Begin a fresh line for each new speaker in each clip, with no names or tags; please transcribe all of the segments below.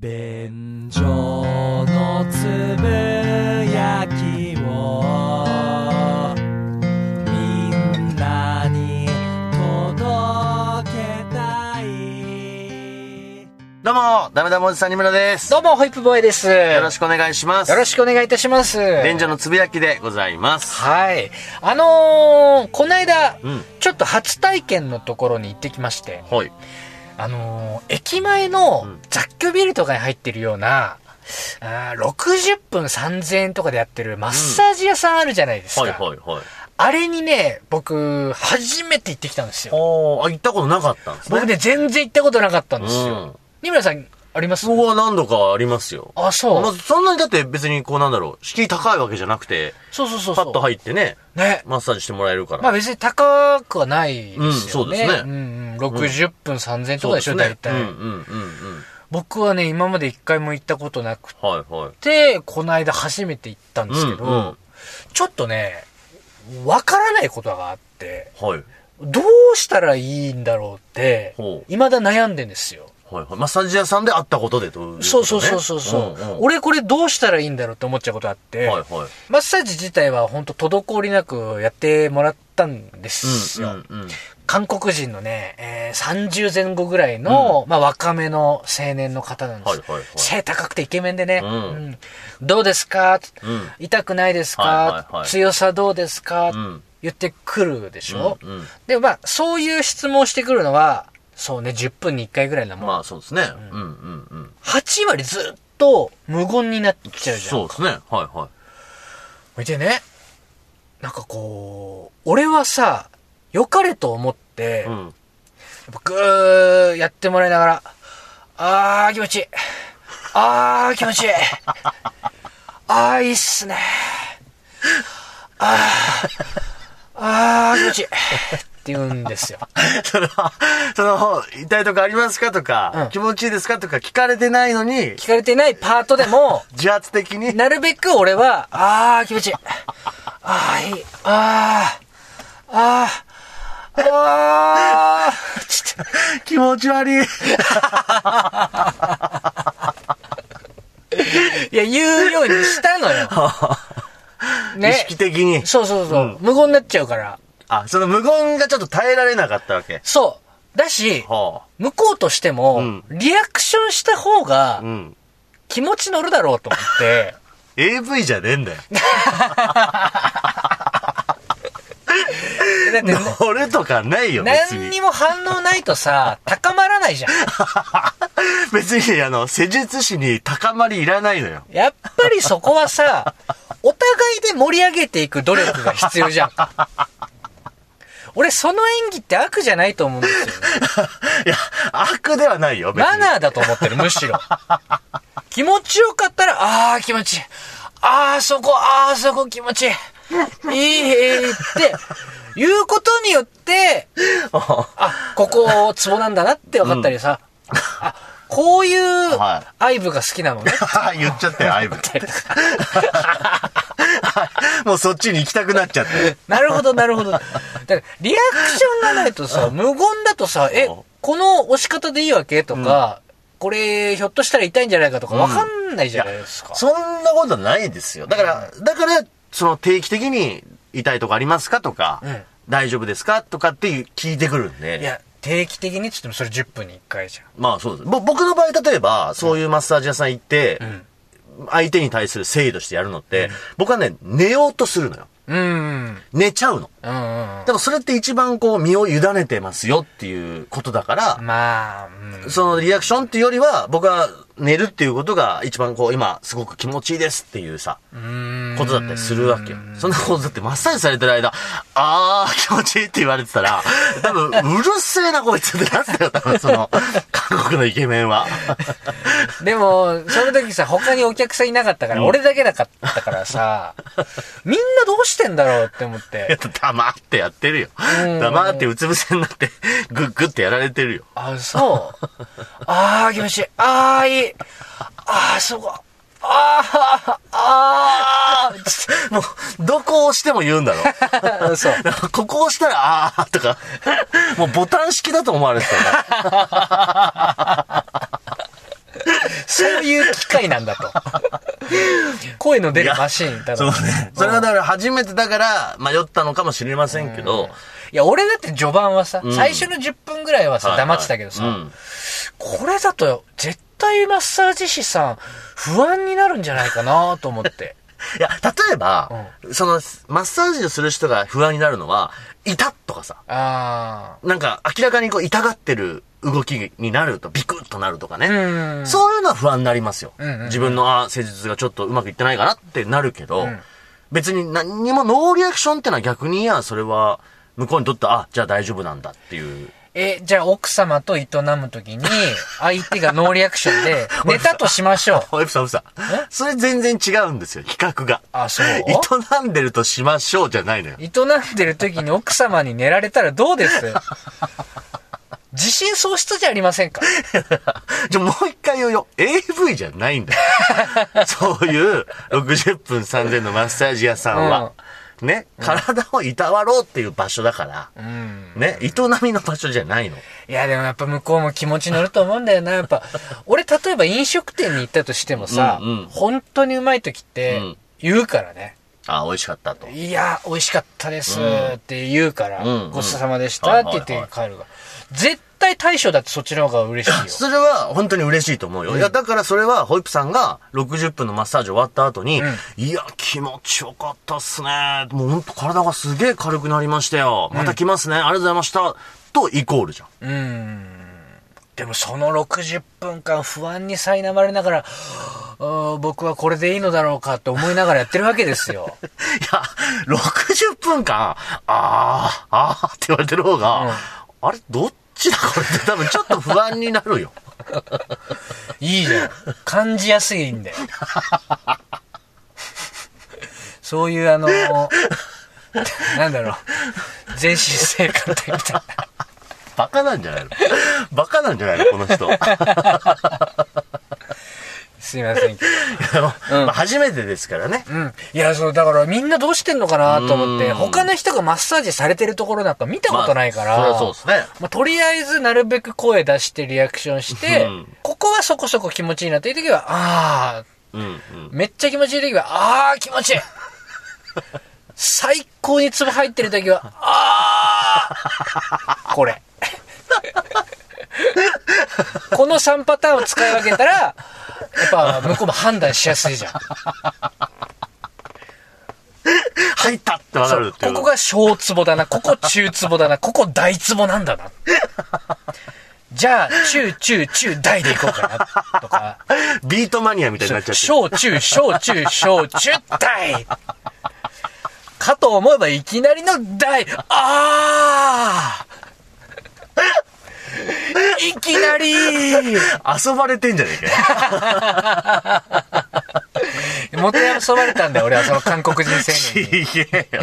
便所のつぶやきをみんなに届けたい
どうも、ダメダメおじさんにむらです。
どうも、ホイップボーイです。よ
よろしくお願いします。
よろしくお願いいたします。
便所のつぶやきでございます。
はい。あのー、この間、
うん
ちょっと初体験のところに行ってきまして、
はい。
あのー、駅前の
うん
雑居ビルとかに入ってるような、あー60分3000円とかでやってるマッサージ屋さんあるじゃないですか。
はいはいはい。
あれにね、僕、初めて行ってきたんですよ。
おー、あ、行ったことなかったんですね。
僕ね、全然行ったことなかったんです
うん
よ。二村さん、あります？
僕は何度かありますよ。
あ、そう。
まずそんなにだって別にこうなんだろう、敷居高いわけじゃなくて、
そうそうそう。
パッと入ってね、
ね。
マッサージしてもらえるから。
まあ別に高くはないですよね。
うんそうですね
うんうん。60分3000円とかでしょ、大体、
うんうんうんうん。
僕はね、今まで一回も行ったことなく
はいはい。
て、この間初めて行ったんですけど、
うんうん
ちょっとね、わからないことがあって、
はい。
どうしたらいいんだろうって
ほ、う
未だ悩んでんですよ。
はいはい。マッサージ屋さんで会ったことでということね。
そうそうそうそうそう、
んん。
俺これどうしたらいいんだろうって思っちゃうことあって、
はいはい。
マッサージ自体は本当滞りなくやってもらったんですよ。
うんうんうん。
韓国人のね、えー30前後ぐらいの、まあ若めの青年の方なんです。
はいはいはい。
背高くてイケメンでね、
うん。
うん。どうですか、
うん。
痛くないですか、
はいはいはい。
強さどうですか、
うん。
言ってくるでしょ、
うんうん。
で、まあそういう質問をしてくるのは、そうね、10分に1回ぐらいなもん。
まあそうですね。うんうんうん。
8割ずっと無言になっちゃうじゃん。
そうですね。はいはい。
見てね、なんかこう、俺はさ、良かれと思って、
うん。
やっぱぐーやってもらいながら、あー気持ちいい。あー気持ちいい。あーいいっすね。あー、あー気持ちいい。って言うんですよ。
その、その、痛いとこありますかとか、
うん
気持ちいいですかとか聞かれてないのに、
聞かれてないパートでも、
自発的に、
なるべく俺は、あー気持ちいい。あーいい。あー、あー、あー、ちょっと
気持ち悪い。
いや、言うようにしたのよ。
意識的に。
そうそうそう。無言になっちゃうから。
あ、その無言がちょっと耐えられなかったわけ。
そう。だし、
は
向こうとしても、
うん
リアクションした方が
あ。うん。
気持ち乗るだろうと思って、
AV じゃねえんだよ。
だってね
乗るとかないよ。
何にも反応ないとさ、高まらないじゃん。
別に、あの、施術師に高まりいらないのよ。
やっぱりそこはさ、お互いで盛り上げていく努力が必要じゃん。俺、その演技って悪じゃないと思うんですよね。
いや、悪ではないよ。
マナーだと思ってる、むしろ。気持ちよかったら、ああ、気持ちいい。ああ、そこ、ああ、そこ気持ちいい。いい、って、いうことによって、あ、ここ、ツボなんだなって分かったりさ、あ、こういう
は
愛部が好きなのね。
言っちゃったよ、アイブ。もうそっちに行きたくなっちゃって。
なるほど、なるほど。だから、リアクションがないとさ、無言だとさ、え、この押し方でいいわけ？とか、これ、ひょっとしたら痛いんじゃないかとか、わかんないじゃないですか。
そんなことないですよ。だから、だから、その定期的に痛いとこありますか？とか、
うん
大丈夫ですか？とかっていう聞いてくるんで。
いや、定期的にって言ってもそれ10分に1回じ
まあそうです。ぼ僕の場合、例えば、そういうマッサージ屋さん行って、
ゃん。
相手に対する誠意としてやるのって、僕はね、寝ようとするのよ。
うん。うん。
寝ちゃうの。
うん。うん。
でもそれって一番こう、身を委ねてますよっていうことだから、
まあ、うん。
そのリアクションっていうよりは、僕は寝るっていうことが一番こう、今、すごく気持ちいいですっていうさ、
うん
ことだったりするわけよ。そんなことだってマッサージされてる間、あー気持ちいいって言われてたら、多分、うるせえなこいつってなったよ、多分その、韓国のイケメンは。
でも、その時さ、他にお客さんいなかったから、俺だけだかったからさ、みんなどうしてんだろうって思って。
黙ってやってるよ。
ん
黙ってうつ伏せになって、グッグってやられてるよ。
あ、そう。あー、気持ちいい。あー、いい。あー、そこ。あー、あー、つっ
もう、どこを押しても言うんだろ。
て そう。
ここ押したら、あーとか、もうボタン式だと思われてたよ
そういう機械なんだと。声の出るマシーンだと。
そうね。それはだから初めてだから迷ったのかもしれませんけど、
いや、俺だって序盤はさ、
ん。
最初の10分ぐらいはさ、黙ってたけどさ、
うん。
これだと絶対マッサージ師さん不安になるんじゃないかなと思って。
いや、例えば、その、マッサージをする人が不安になるのは、痛っとかさ、
あ
なんか明らかにこう痛がってる動きになるとビクッとなるとかね。
ー。うん。
そういうのは不安になりますよ。
んうんうん
自分の、あ、施術がちょっとうまくいってないかなってなるけど、別に何にもノーリアクションってのは逆に、いや、それは、向こうにとって、あ、じゃあ大丈夫なんだっていう。
え、じゃあ奥様と営むときに、相手がノーリアクションで、寝たとしましょう。
おいふさふさ。それ全然違うんですよ、比較が。
あ、そう？
営んでるとしましょうじゃないのよ。
営んでる時に奥様に寝られたらどうです？自信喪失じゃありませんか？
じゃ、もう一回言うよ。AV じゃないんだよ。そういう60分3000のマッサージ屋さんは。ね、体をいたわろうっていう場所だから。
うん。
ね、営みの場所じゃないの。
いや、でもやっぱ向こうも気持ち乗ると思うんだよな。やっぱ、俺例えば飲食店に行ったとしてもさ、
うんうん
本当にうまい時って
うん
言うからね。
あ、美味しかったと。
いや、美味しかったですって言うから、
うんうん
ごちそうさまでしたって言って帰るが。絶対対処だってそっちの方が嬉しいよ。
それは本当に嬉しいと思うよ。いや、だからそれは、ホイップさんが60分のマッサージ終わった後に、いや、気持ちよかったっすね。もう本当体がすげえ軽くなりましたよ。また来ますね。ありがとうございました。とイコールじゃん。
うん。でもその60分間不安に苛まれながら、僕はこれでいいのだろうかって思いながらやってるわけですよ。
いや、60分間、あー、あーって言われてる方が、あれ、どっちだこれって多分ちょっと不安になるよ。
いいじゃん。感じやすいんだよ。そういうあの、なんだろう、全身性感帯みたいな。
バカなんじゃないの？バカなんじゃないの？この人。
すいませんけど。
まあ初めてですからね。
うん。いや、そう、だからみんなどうしてんのかなと思って、
うん
他の人がマッサージされてるところなんか見たことないから。
まあそうですね。
まあ、とりあえずなるべく声出してリアクションして、
うん
ここはそこそこ気持ちいいなという時は、あ
うん、うん。
ー、めっちゃ気持ちいい時は、あー、気持ちいい 最高にツボ入ってる時は、あー、これ。この3パターンを使い分けたら、やっぱ向こうも判断しやすいじゃん。
入ったってわかるって。
ここが小ツボだな、ここ中ツボだな、ここ大ツボなんだな。じゃあ、中中中大でいこうかな、とか。
ビートマニアみたいになっちゃってる。
小中小中小中大かと思えばいきなりの大あーいきなり
遊ばれてんじゃねえかよ。
もてあそばれたんだよ、俺はその韓国人青年に。
ちげえよ。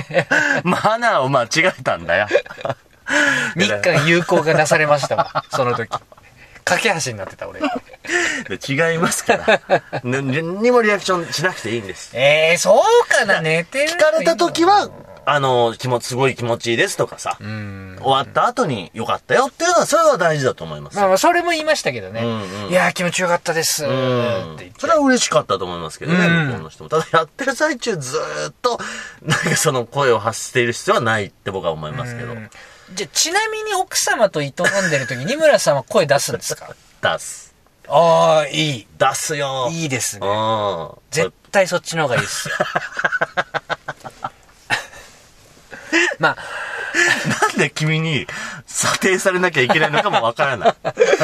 マナーを間違えたんだよ。
日韓友好がなされましたわ、その時。架け橋になってた、俺。
で違いますから。な何にもリアクションしなくていいんです。
えー、そうかな、寝てる
聞かれた時は、あの、気持ち、すごい気持ちいいですとかさ、
うん。
終わった後によかったよっていうのは、それは大事だと思います
まあ。まあ、それも言いましたけどね。
うんうん
いやー、気持ちよかったです。って
う
言っ
ん
て。
それは嬉しかったと思いますけどね、
うん
向こうの人も。ただやってる最中ずーっと、なんかその声を発している必要はないって僕は思いますけど。
じゃあ、ちなみに奥様と営んでる時、二村さんは声出すんですか？
出す。
ああ、いい。
出すよ。
いいですね。
うん。
絶対そっちの方がいいっすよ。まあ、
なんで君に査定されなきゃいけないのかもわからない。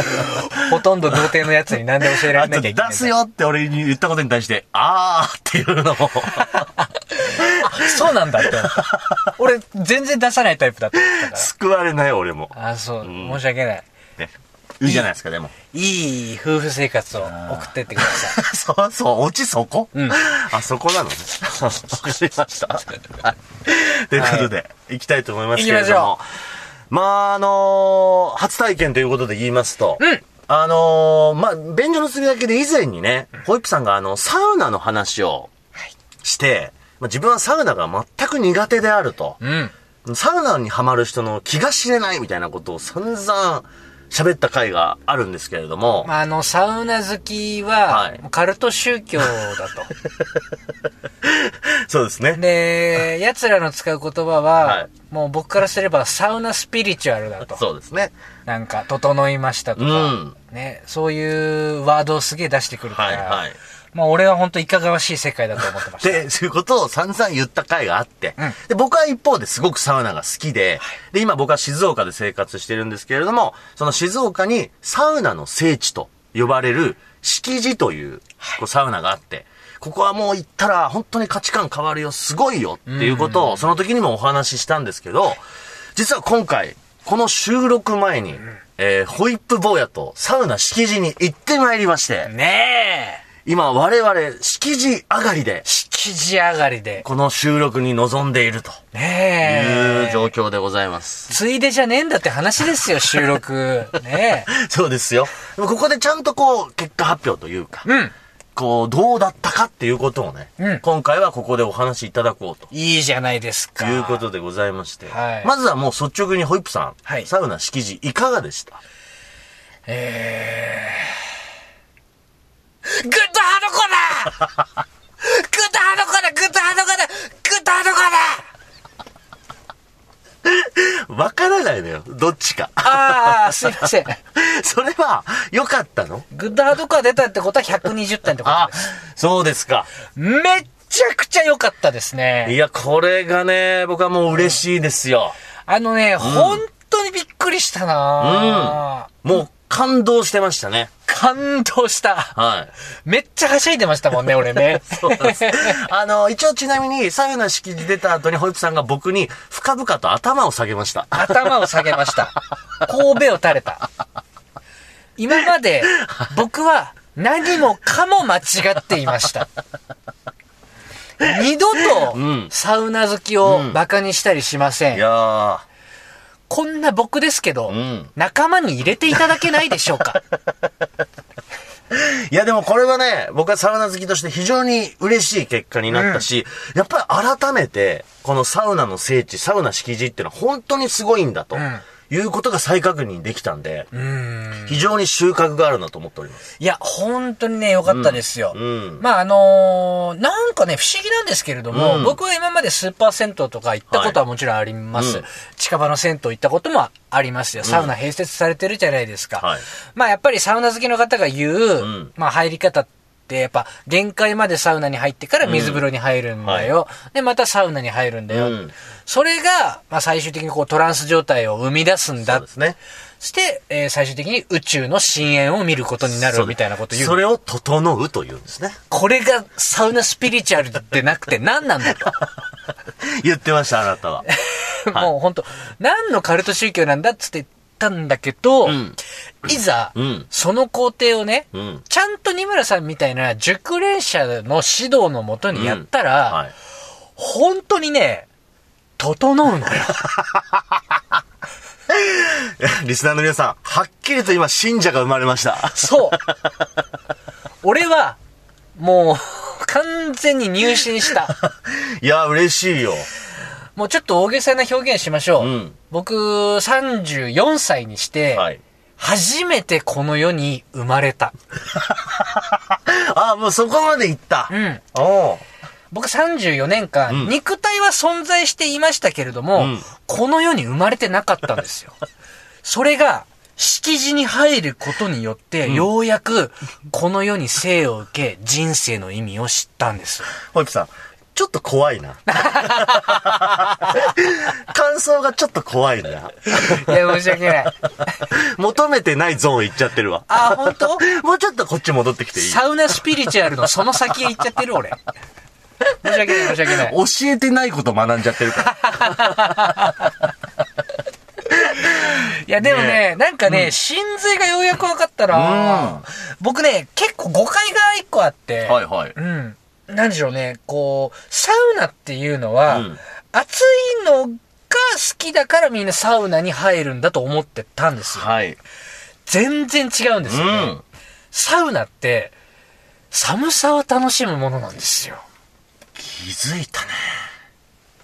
ほとんど童貞のやつに何で教えられなきゃいけない。
出す。よって俺に言ったことに対して、あーっていうのも、
そうなんだって思った。俺、全然出さないタイプだったから。
救われない俺も。
あ、そう、
ん
申し訳ない。
ね。いいじゃないですか、でも。
いい夫婦生活を送ってってください。
そ うそう、オチそこ？
うん
あ、そこなのね。わかりました。はい。ということで、行きたいと思いますけれども。まあ、あのー初体験ということで言いますと、
うん
あのーまあ、便所のすりだけで以前にね、ホイップさんがあの、サウナの話をして、まあ、自分はサウナが全く苦手であると。
うん。
サウナにハマる人の気が知れないみたいなことを散々喋った回があるんですけれども、
まあ、あの、サウナ好き
は、
はいカルト宗教だと。
そうですね。
で、奴らの使う言葉は、
はい
もう僕からすればサウナスピリチュアルだと。
そうですね。
なんか、整いましたとか、
うん
ね、そういうワードをすげえ出してくるから、
はいはい。
まあ俺は本当いかがわしい世界だと思ってました。
で、そういうことを散々言った回があって、
うん。
で、僕は一方ですごくサウナが好きで、で、今僕は静岡で生活してるんですけれども、その静岡にサウナの聖地と呼ばれる敷地というこうサウナがあって、ここはもう行ったら本当に価値観変わるよ、すごいよっていうことをその時にもお話ししたんですけど、実は今回、この収録前に、えーホイップ坊やとサウナ敷地に行ってまいりまして、
ねえ
今我々敷地上がりで、
敷地上がりで。
この収録に臨んでいると
ね
いう
え。
状況でございます。
ついでじゃねえんだって話ですよ、収録。ね
そうですよ。でもここでちゃんとこう、結果発表というか、
え。うん。
こう、どうだったかっていうことをね、
うん
今回はここでお話しいただこうと。
いいじゃないですか。
いうことでございまして。
はい
まずはもう率直にホイップさん、
はい
サウナ敷地いかがでした？
えー。グッドハードコーナーグッドハードコーナーグッドハードコーナーグッドハードコーナー
わからないのよ。どっちか。
ああ、すいません。
それは、良かったの？
グッドハードコア出たってことは120点ってこと
あ
です。、
そうですか。
めっちゃくちゃ良かったです
い
ね。
や、これがね、僕はもう嬉しいですよ。
あのね、本当にびっくりしたな、
もう、感動してましたね。
感動した。
はい。
めっちゃはしゃいでましたもんね、俺ね。
そうです。あの、一応ちなみに、サウナ式地出た後に、ホイップさんが僕に深々と頭を下げました。
頭を下げました。神戸を垂れた。今まで僕は何もかも間違っていました。二度と
うん
サウナ好きを馬鹿にしたりしません。
いやー、
こんな僕ですけど、
ん。
仲間に入れていただけないでしょうか？
いやでもこれはね、僕はサウナ好きとして非常に嬉しい結果になったし、やっぱり改めて、このサウナの聖地、サウナ敷地っていうのは本当にすごいんだと、
ん
いうことが再確認できたんで、
うん。
非常に収穫があるなと思っております。
いや、本当にね、良かったですよ。
うん
まあ、あのーなんかね、不思議なんですけれども、
うん
僕は今までスーパー銭湯とか行ったことはもちろんあります。
うん
近場の銭湯行ったこともありますよ。サウナ併設されてるじゃないですか。
はい
まあ、やっぱりサウナ好きの方が言う、
ん
まあ、入り方って、やっぱ、限界までサウナに入ってから水風呂に入るんだよ。で、またサウナに入るんだよ。
うん
それが、まあ、最終的にこうトランス状態を生み出すんだ
そうですね。
そして、えー最終的に宇宙の深淵を見ることになるみたいなこと言う。
それを整うというんですね。
これがサウナスピリチュアルでなくて 何なんだと。
言ってました、あなたは。
もう本当何のカルト宗教なんだっつって言ったんだけど、
ん
いざ、
うん
その工程をね、
うん
ちゃんと二村さんみたいな熟練者の指導のもとにやったら、
はい。
本当にね、整うのよ。
リスナーの皆さん、はっきりと今、信者が生まれました。
そう。俺は、もう、完全に入信した。
いや、嬉しいよ。
もうちょっと大げさな表現しましょう。
うん
僕、34歳にして、
はい。
初めてこの世に生まれた。
あ、もうそこまで行った。
うん。
おう
僕34年間、
うん
肉体は存在していましたけれども、
うん
この世に生まれてなかったんですよ。それが、敷地に入ることによって、ようやく、この世に生を受け、人生の意味を知ったんです。
ホイップさん、ちょっと怖いな。感想がちょっと怖いな。
いや、申し訳ない。
求めてないゾーン行っちゃってるわ。
あ、本当？
もうちょっとこっち戻ってきていい
サウナスピリチュアルのその先へ行っちゃってる俺。申し訳ない、申し訳ない。
教えてないこと学んじゃってるから。
いや、でもね、なんかね、真髄がようやく分かったな、僕ね、結構誤解が一個あって、
はいはい。
うん。なんでしょうね、こう、サウナっていうのは、
うん
暑いのが好きだからみんなサウナに入るんだと思ってたんですよ。
はい。
全然違うんですよね。
うん。
サウナって、寒さを楽しむものなんですよ。
気づいたね。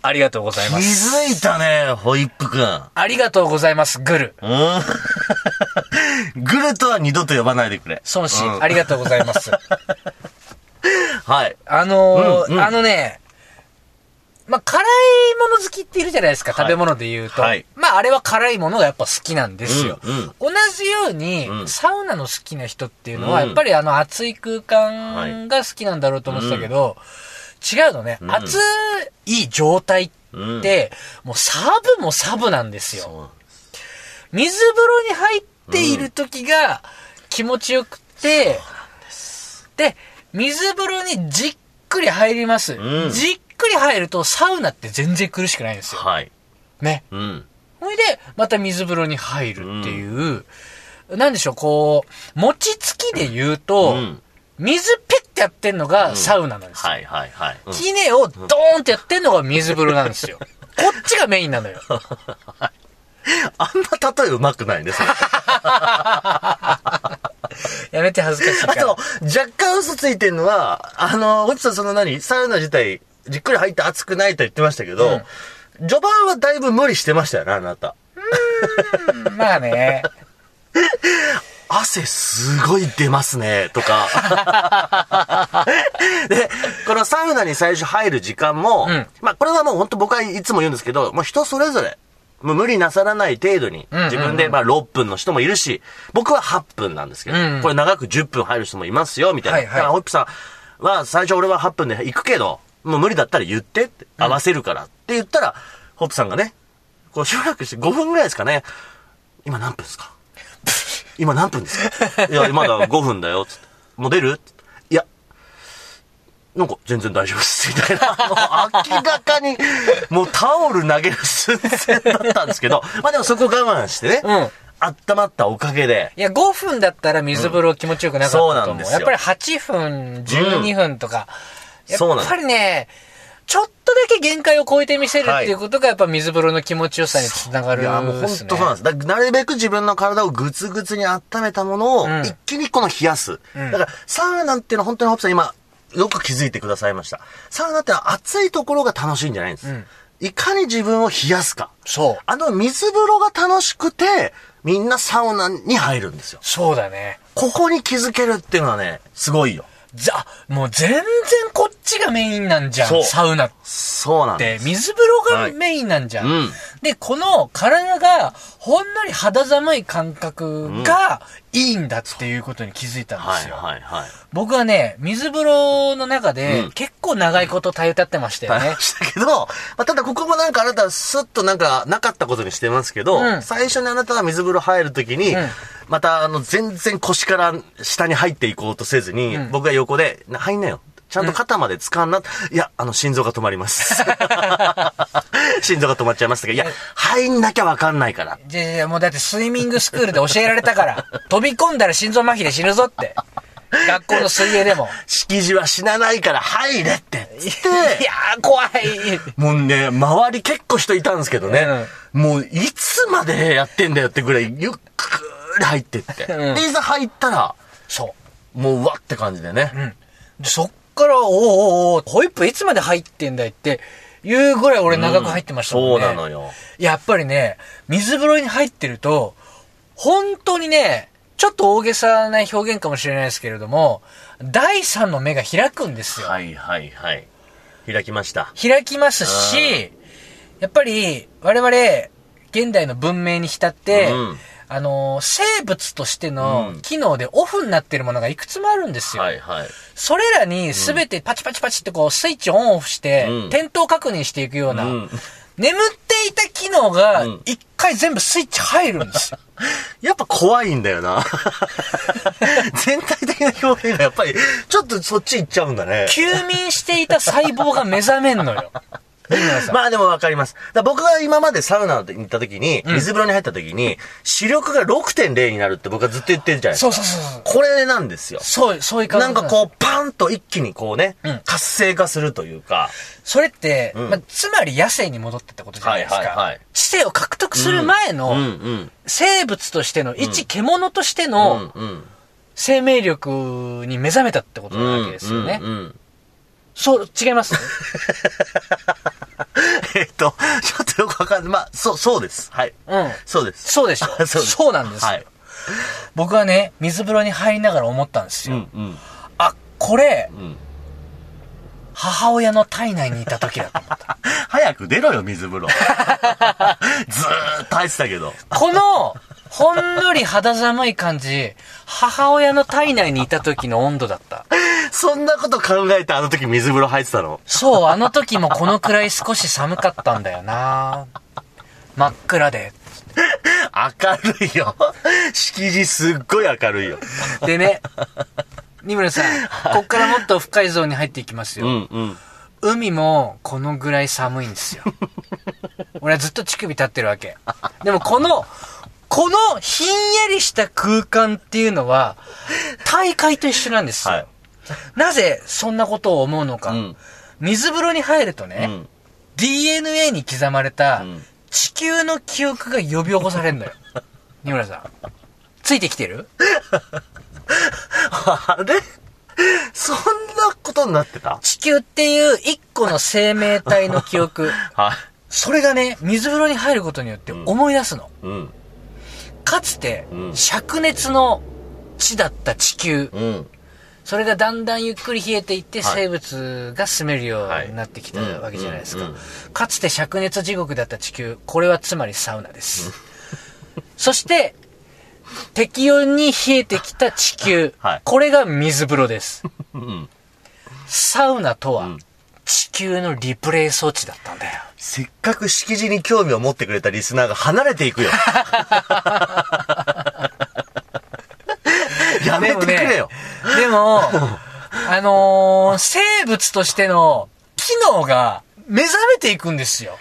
ありがとうござい
気
ます。
づいたね、ホイップくん。
ありがとうございます、グル。
うん。グルとは二度と呼ばないでくれ。
孫子、
うん
ありがとうございます。
はい。
あのー
うんうん。
あのね、まあ、辛いもの好きっているじゃないですか、
はい。
食べ物で言うと。
はい。
まあ、あれは辛いものがやっぱ好きなんですよ。
うんうん。
同じように、
うん。
サウナの好きな人っていうのは、
うん。
やっぱりあの熱い空間が好きなんだろうと思ってたけど、違うのね、
ん。
熱い状態っ
うん。
て、もうサブもサブなんですよ。水風呂に入っている時が気持ちよくて、で水風呂にじっくり入ります、
うん
じっくり入るとサウナって全然苦しくないんですよ。
はい。
ね。
うん。
ほいで、また水風呂に入るっていう、なんでしょう、こう、餅つきで言うと、
うん
水ピッてやってんのがサウナなんですよ。
はいはいはい。うん
キネをドーンってやってんのが水風呂なんですよ。こっちがメインなのよ。
あんま例えうまくないね、それ
やめて恥ずかしいから。
あと、若干嘘ついてるのは、あの、ホイップさんその何？サウナ自体、じっくり入って熱くないと言ってましたけど、序盤はだいぶ無理してましたよね、あなた。
まあね。
汗すごい出ますね、とか。で、このサウナに最初入る時間も、
うん
まあこれはもう本当僕はいつも言うんですけど、もう人それぞれ、もう無理なさらない程度に、自分でまあ6分の人もいるし、僕は8分なんですけど、これ長く10分入る人もいますよ、みたいな。
はいはい。
だからホイップさんは最初俺は8分で行くけど、もう無理だったら言ってって、合わせるからって言ったら、ホップさんがね、こうしばらくして5分ぐらいですかね、今何分ですか？今何分ですか？いや、まだ5分だよ、つって。もう出る？いや、なんか全然大丈夫です、みたいな。明らかに、もうタオル投げる寸前だったんですけど、まあでもそこ我慢してね、
うん
温まったおかげで、
いや、5分だったら水風呂気持ちよくなかったと思う。
そうなんですよ
やっぱり8分、12分とか、
そうなん
やっぱりね、ちょっとだけ限界を超えてみせるっていうことが、やっぱ水風呂の気持ちよさにつながる
いや、もう本。当そうなんです。だなるべく自分の体をぐつぐつに温めたものを
うん
一気にこの冷やす。だからサウナっていうのは本当にホップさん今よく気づいてくださいました。サウナって暑いところが楽しいんじゃないんです。
ん
いかに自分を冷やすか。
そう。
あの水風呂が楽しくて、みんなサウナに入るんですよ。
そうだね。
ここに気づけるっていうのはね、すごいよ。
ざ、もう全然こっちがメインなんじゃ。
ん
サウナっ
そうなんで。
水風呂がメインなんじゃん。
うん
で、この体がほんのり肌寒い感覚がいいんだっていうことに気づいたんで
はい
すよ。
はいはい。
僕はね、水風呂の中で、
うん
結構長いこと耐え歌ってましたよね。
したけど、まあ、ただここもなんかあなたはスッとなんかなかったことにしてますけど、
うん
最初にあなたが水風呂入るときに、
うん
またあの全然腰から下に入っていこうとせずに、
うん
僕が横で、な入んなよ。ちゃんと肩まで掴んな、いや、あの、心臓が止まります。心臓が止まっちゃいましたけど、いや、入んなきゃわかんないから。
じゃじゃもうだってスイミングスクールで教えられたから、飛び込んだら心臓麻痺で死ぬぞって。学校の水泳でも。
敷地は死なないから入れって。
い
て、
やー、怖い。
もうね、周り結構人いたんですけどね。もう、いつまでやってんだよってぐらい、ゆっくり入ってって。
うん
で、いざ入ったら、
そ
もう、うわって感じでね。
う。うん。でそっから、おーおーおーホイップいつまで入ってんだいっていうぐらい俺長く入ってましたもんね。
そうなのよ。
やっぱりね、水風呂に入ってると、本当にね、ちょっと大げさな表現かもしれないですけれども、第三の目が開くんですよ。
はいはいはい。開きました。
開きますし、やっぱり我々、現代の文明に浸って、
うん
あのー生物としての
うん
機能でオフになってるものがいくつもあるんですよ。
はいはい。
それらに全てパチパチパチってこうスイッチオンオフして、
うん
点灯確認していくような、
うん
眠っていた機能が
うん
一回全部スイッチ入るんですよ。
やっぱ怖いんだよな。全体的な表現がやっぱり、ちょっとそっち行っちゃうんだね。
休眠していた細胞が目覚めんのよ。
まあでもわかります。僕が今までサウナに行った時に、水風呂に入った時に、視力が6.0になるって僕はずっと言ってるじゃないですか。
そうそうそう。
これなんですよ。
そう、そういう感じ
なんかこう、パンと一気にこうね、
うん
活性化するというか、
それって、
うん
まあ、つまり野生に戻ってってことじゃないですか。
はいはいはい
知性を獲得する前の、
うんうん。
生物としての、一獣として
う
の
んうん。
生命力に目覚めたってことなわけですよね。
うんうんうん
そう、違います
えっと、ちょっとよくわかんない。まあ、そう、そうです。はい。
うん。
そうです。
そうでしょ
そう
そうなんですよ
はい。
僕はね、水風呂に入りながら思ったんですよ。
うん、うん、
あ、これ、
うん。
母親の体内にいた時だと思った。
早く出ろよ、水風呂。ずーっと入ってたけど。
この、ほんのり肌寒い感じ、母親の体内にいた時の温度だった。
そんなこと考えてあの時水風呂入ってたの？
そう、あの時もこのくらい少し寒かったんだよな真っ暗で。
明るいよ。敷地すっごい明るいよ。
でね、二村さん、こっからもっと深いゾーンに入っていきますよ。
うん、うん。
海もこのぐらい寒いんですよ。俺はずっと乳首立ってるわけ。でもこの、このひんやりした空間っていうのは、大会と一緒なんですよ。
はい。
なぜそんなことを思うのか。
うん。
水風呂に入るとね、
うん。
DNA に刻まれた
うん
地球の記憶が呼び起こされるのよ。二村さん。ついてきてる？
あれ？そんなことになってた？
地球っていう一個の生命体の記憶。
はい。
それがね、水風呂に入ることによって思い出すの。
うん。
かつて
うん、
灼熱の地だった地球。
うん。
それがだんだんゆっくり冷えていって
はい
生物が住めるようになってきたわけじゃないですか。かつて灼熱地獄だった地球。これはつまりサウナです。そして、適温に冷えてきた地球。
はい
これが水風呂です。
うん。
サウナとは
ん
地球のリプレイ装置だったんだよ。
せっかく敷地に興味を持ってくれたリスナーが離れていくよ。やめてくれよ。
でも、あのー生物としての機能が目覚めていくんですよ。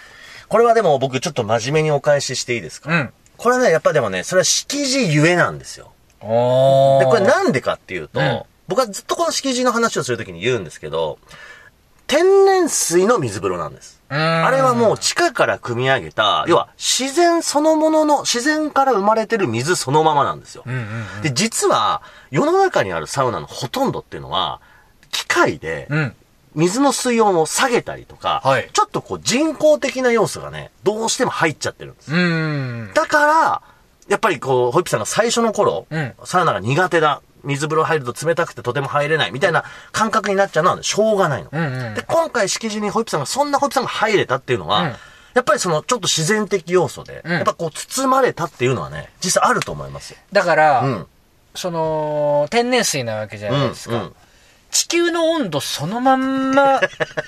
これはでも僕ちょっと真面目にお返ししていいですか？
うん。
これね、やっぱでもね、それは敷地ゆえなんですよ。
おー。
で、これなんでかっていうと、
うん
僕はずっとこの敷地の話をするときに言うんですけど、天然水の水風呂なんです。あれはもう地下から汲み上げた、要は自然そのものの、自然から生まれてる水そのままなんですよ。
うんうんうん。
で、実は世の中にあるサウナのほとんどっていうのは、機械で
うん。
水の水温を下げたりとか、
はい
ちょっとこう人工的な要素がね、どうしても入っちゃってるんです。だから、やっぱりこう、ホイップさんが最初の頃、
うん
サウナが苦手だ。水風呂入ると冷たくてとても入れないみたいな感覚になっちゃうのはしょうがないの。
うんうん
で、今回敷地にホイップさんが、そんなホイップさんが入れたっていうのは、
うん
やっぱりそのちょっと自然的要素で、
うん
やっぱこう包まれたっていうのはね、実際あると思いますよ。
だから、
うん。
その、天然水なわけじゃ
うん。
ないですか。
うん。
地球の温度そのまんま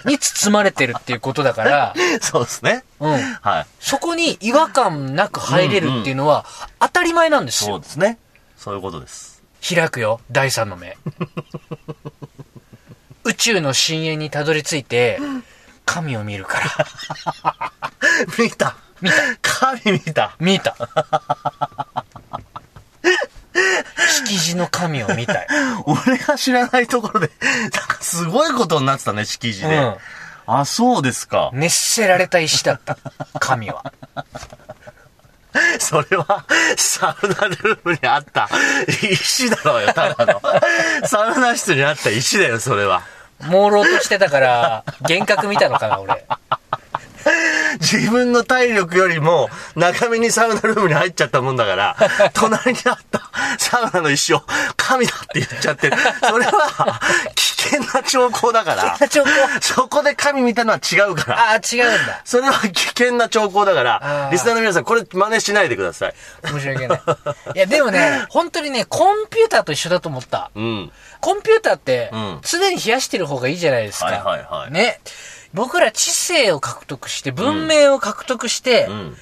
に包まれてるっていうことだから、
そうですね。
うん。
はい。
そこに違和感なく入れるっていうのは当たり前なんですよ。
そうですね。そういうことです。
開くよ、第三の目。宇宙の深淵にたどり着いて、神を見るから。
見た。
見た。
神見た。
見た。敷地の神を見たよ。
俺が知らないところで、なんかすごいことになってたね、敷地で。
うん
あ、そうですか。
熱せられた石だった。神は。
それは、サウナルームにあった石だろうよ、ただの。サウナ室にあった石だよ、それは。
朦朧としてたから、幻覚見たのかな、俺。
自分の体力よりも、中身にサウナルームに入っちゃったもんだから、隣にあったサウナの石を神だって言っちゃってる。それは、危険な兆候だから。
兆候
そこで神見たのは違うから。
ああ、違うんだ。
それは危険な兆候だか
あ
ら
ー、
リスナーの皆さん、これ真似しないでください。
申し訳ない。いや、でもね、本当にね、コンピューターと一緒だと思った。
うん。
コンピューターって
うん、
常に冷やしてる方がいいじゃないですか。
はいはいはい
ね。僕ら知性を獲得して、文明を獲得して、
うん。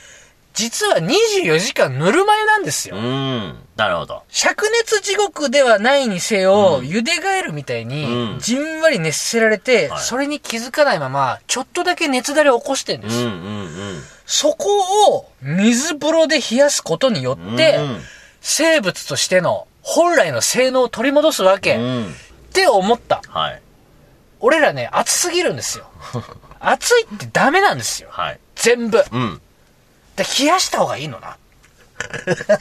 実は24時間ぬるま湯なんですよ。
うん。なるほど。
灼熱地獄ではないにせよ、茹でガエルみたいに
う、ん
じんわり熱せられて、
はい
それに気づかないまま、ちょっとだけ熱だれを起こしてんです。
うんうんうん。
そこを水風呂で冷やすことによって、
うん
生物としての本来の性能を取り戻すわけ、っ
うん。
て思った。
はい。
俺らね、熱すぎるんですよ。熱いってダメなんですよ。
はい。
全部。
うん。
で冷やした方がいいのな。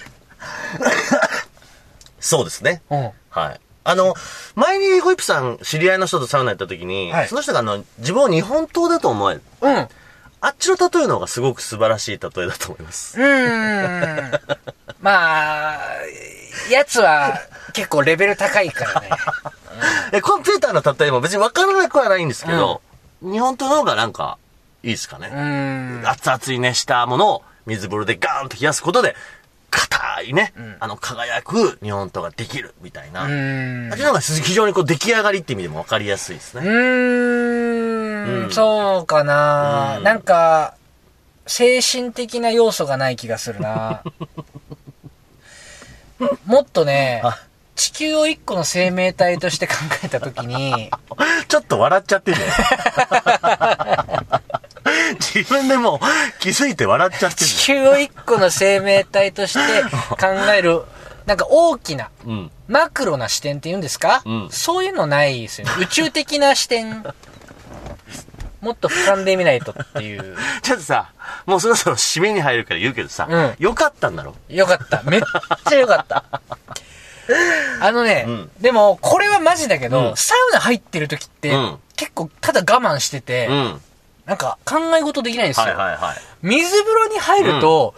そうですね。
うん。
はい。あの、前にホイップさん、知り合いの人とサウナ行った時に、
はい
その人があの、自分を日本刀だと思え。
うん。
あっちの例えの方がすごく素晴らしい例えだと思います。
うーん。まあ、やつは結構レベル高いからね。
え、コンピューターの例えも別に分からなくはないんですけど、日本刀の方がなんか、いいですかね。熱々に熱したものを水風呂でガーンと冷やすことで、硬いね、あの輝く日本刀ができるみたいな。
う。
っちの方が非常にこう出来上がりって意味でも分かりやすいですね。
うーん、
うん
そうかな、
うん
なんか、精神的な要素がない気がするな。もっとね
あ、
地球を一個の生命体として考えたときに、
ちょっと笑っちゃってるね。自分でもう気づいて笑っちゃってる
地球を一個の生命体として考える、なんか大きな、
うん。
マクロな視点って言うんですか、
うん
そういうのないですよね。宇宙的な視点、もっと俯瞰で見ないとっていう。
ちょっとさ、もうそろそろ締めに入るから言うけどさ、
うん
よかったんだろ？
よかった。めっちゃよかった。あのね、
うん
でも、これはマジだけど、
うん
サウナ入ってる時って、
うん
結構ただ我慢してて、
うん。
なんか考え事できないんですよ。
はいはいはい。
水風呂に入ると、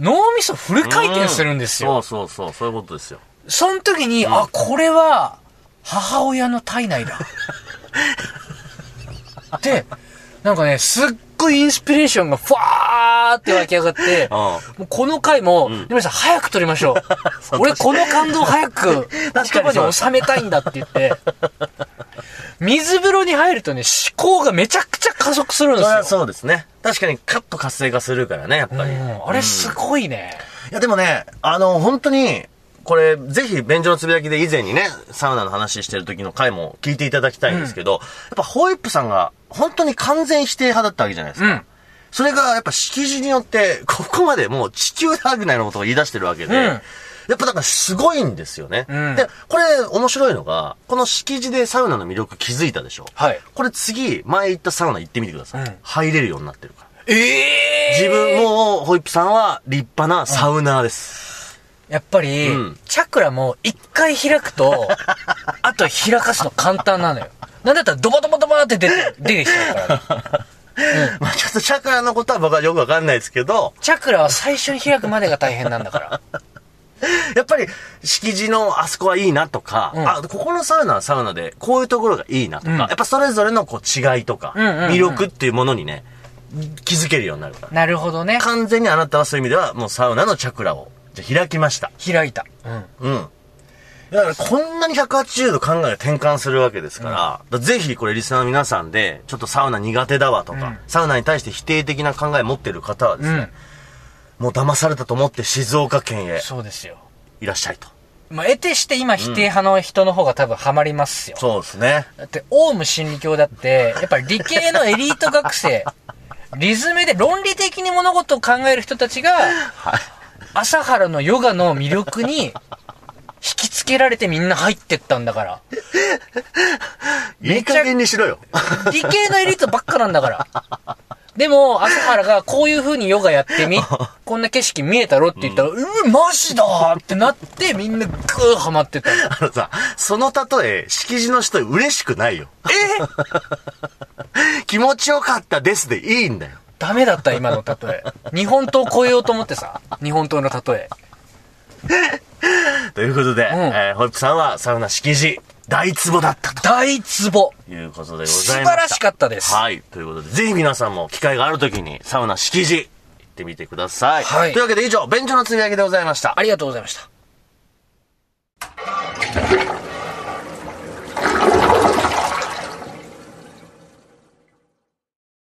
脳みそフル回転するんですよ。
そうそうそう、そういうことですよ。
その時に、あ、これは、母親の体内だ。で、なんかね、すっごいインスピレーションがファーって湧き上がって、もうこの回も、皆さん早く撮りましょう。俺この感動早く 言葉に収めたいんだって言って、水風呂に入るとね、思考がめちゃくちゃ加速するんですよ
そ。そうですね。確かにカッと活性化するからね、やっぱり。
うんあれすごいね。
いや、でもね、あの、本当に、これ、ぜひ、便所のつぶやきで以前にね、サウナの話してる時の回も聞いていただきたいんですけど、やっぱホイップさんが、本当に完全否定派だったわけじゃないですか。
うん
それが、やっぱ敷地によって、ここまでもう地球だぐらいのことを言い出してるわけで、
うん
やっぱだからすごいんですよね。
うん
で、これ面白いのが、この敷地でサウナの魅力気づいたでしょ。
はい。
これ次、前行ったサウナ行ってみてください。
うん
入れるようになってるから。
ええ
自分、もう、ホイップさんは立派なサウナーです。
やっぱり、
うん
チャクラも一回開くと、あとは開かすの簡単なのよ。なんだったらドバドバドバって出て、出てきちゃうから、ね。
まあちょっとチャクラのことは僕はよくわかんないですけど、
チャクラは最初に開くまでが大変なんだから。
やっぱり敷地のあそこはいいなとか、
うん
あ、ここのサウナはサウナでこういうところがいいなとか、
うん
やっぱそれぞれのこう違いとか、
うんうんうん
魅力っていうものにね、気づけるようになるから。
なるほどね。
完全にあなたはそういう意味ではもうサウナのチャクラをじゃあ開きました。
開いた。うん。
うん。だからこんなに180度考えが転換するわけですから、だからぜひこれリスナーの皆さんで、ちょっとサウナ苦手だわとか、
うん
サウナに対して否定的な考え持ってる方はですね、もう騙されたと思って静岡県へ
そうですよ。
いらっしゃいと。
まあ、得てして今否定派の人の方が多分ハマりますよ。
そうですね。
だって、オウム真理教だって、やっぱり理系のエリート学生、リズムで論理的に物事を考える人たちが、朝原のヨガの魅力に引きつけられてみんな入ってったんだから。
いい加減にしろよ。
理系のエリートばっかなんだから。でも、朝原がこういう風にヨガやってみ、こんな景色見えたろって言ったら、うわ、マジだーってなって、みんなグーハマってたの。
あのさ、その例え、敷地の人嬉しくないよ。
え？
気持ちよかったですでいいんだよ。
ダメだった、今の例え。日本刀超えようと思ってさ。日本刀の例え。
ということで、
ん
えーホイップさんはサウナ敷地、大壺だったと
大ツボ。
いうことでございま
素
した。
晴らしかったです。
はい。ということで、ぜひ皆さんも機会があるときに、サウナ敷地、行ってみてください。
はい
というわけで以上、便所のつぶやきでございました。
ありがとうございました。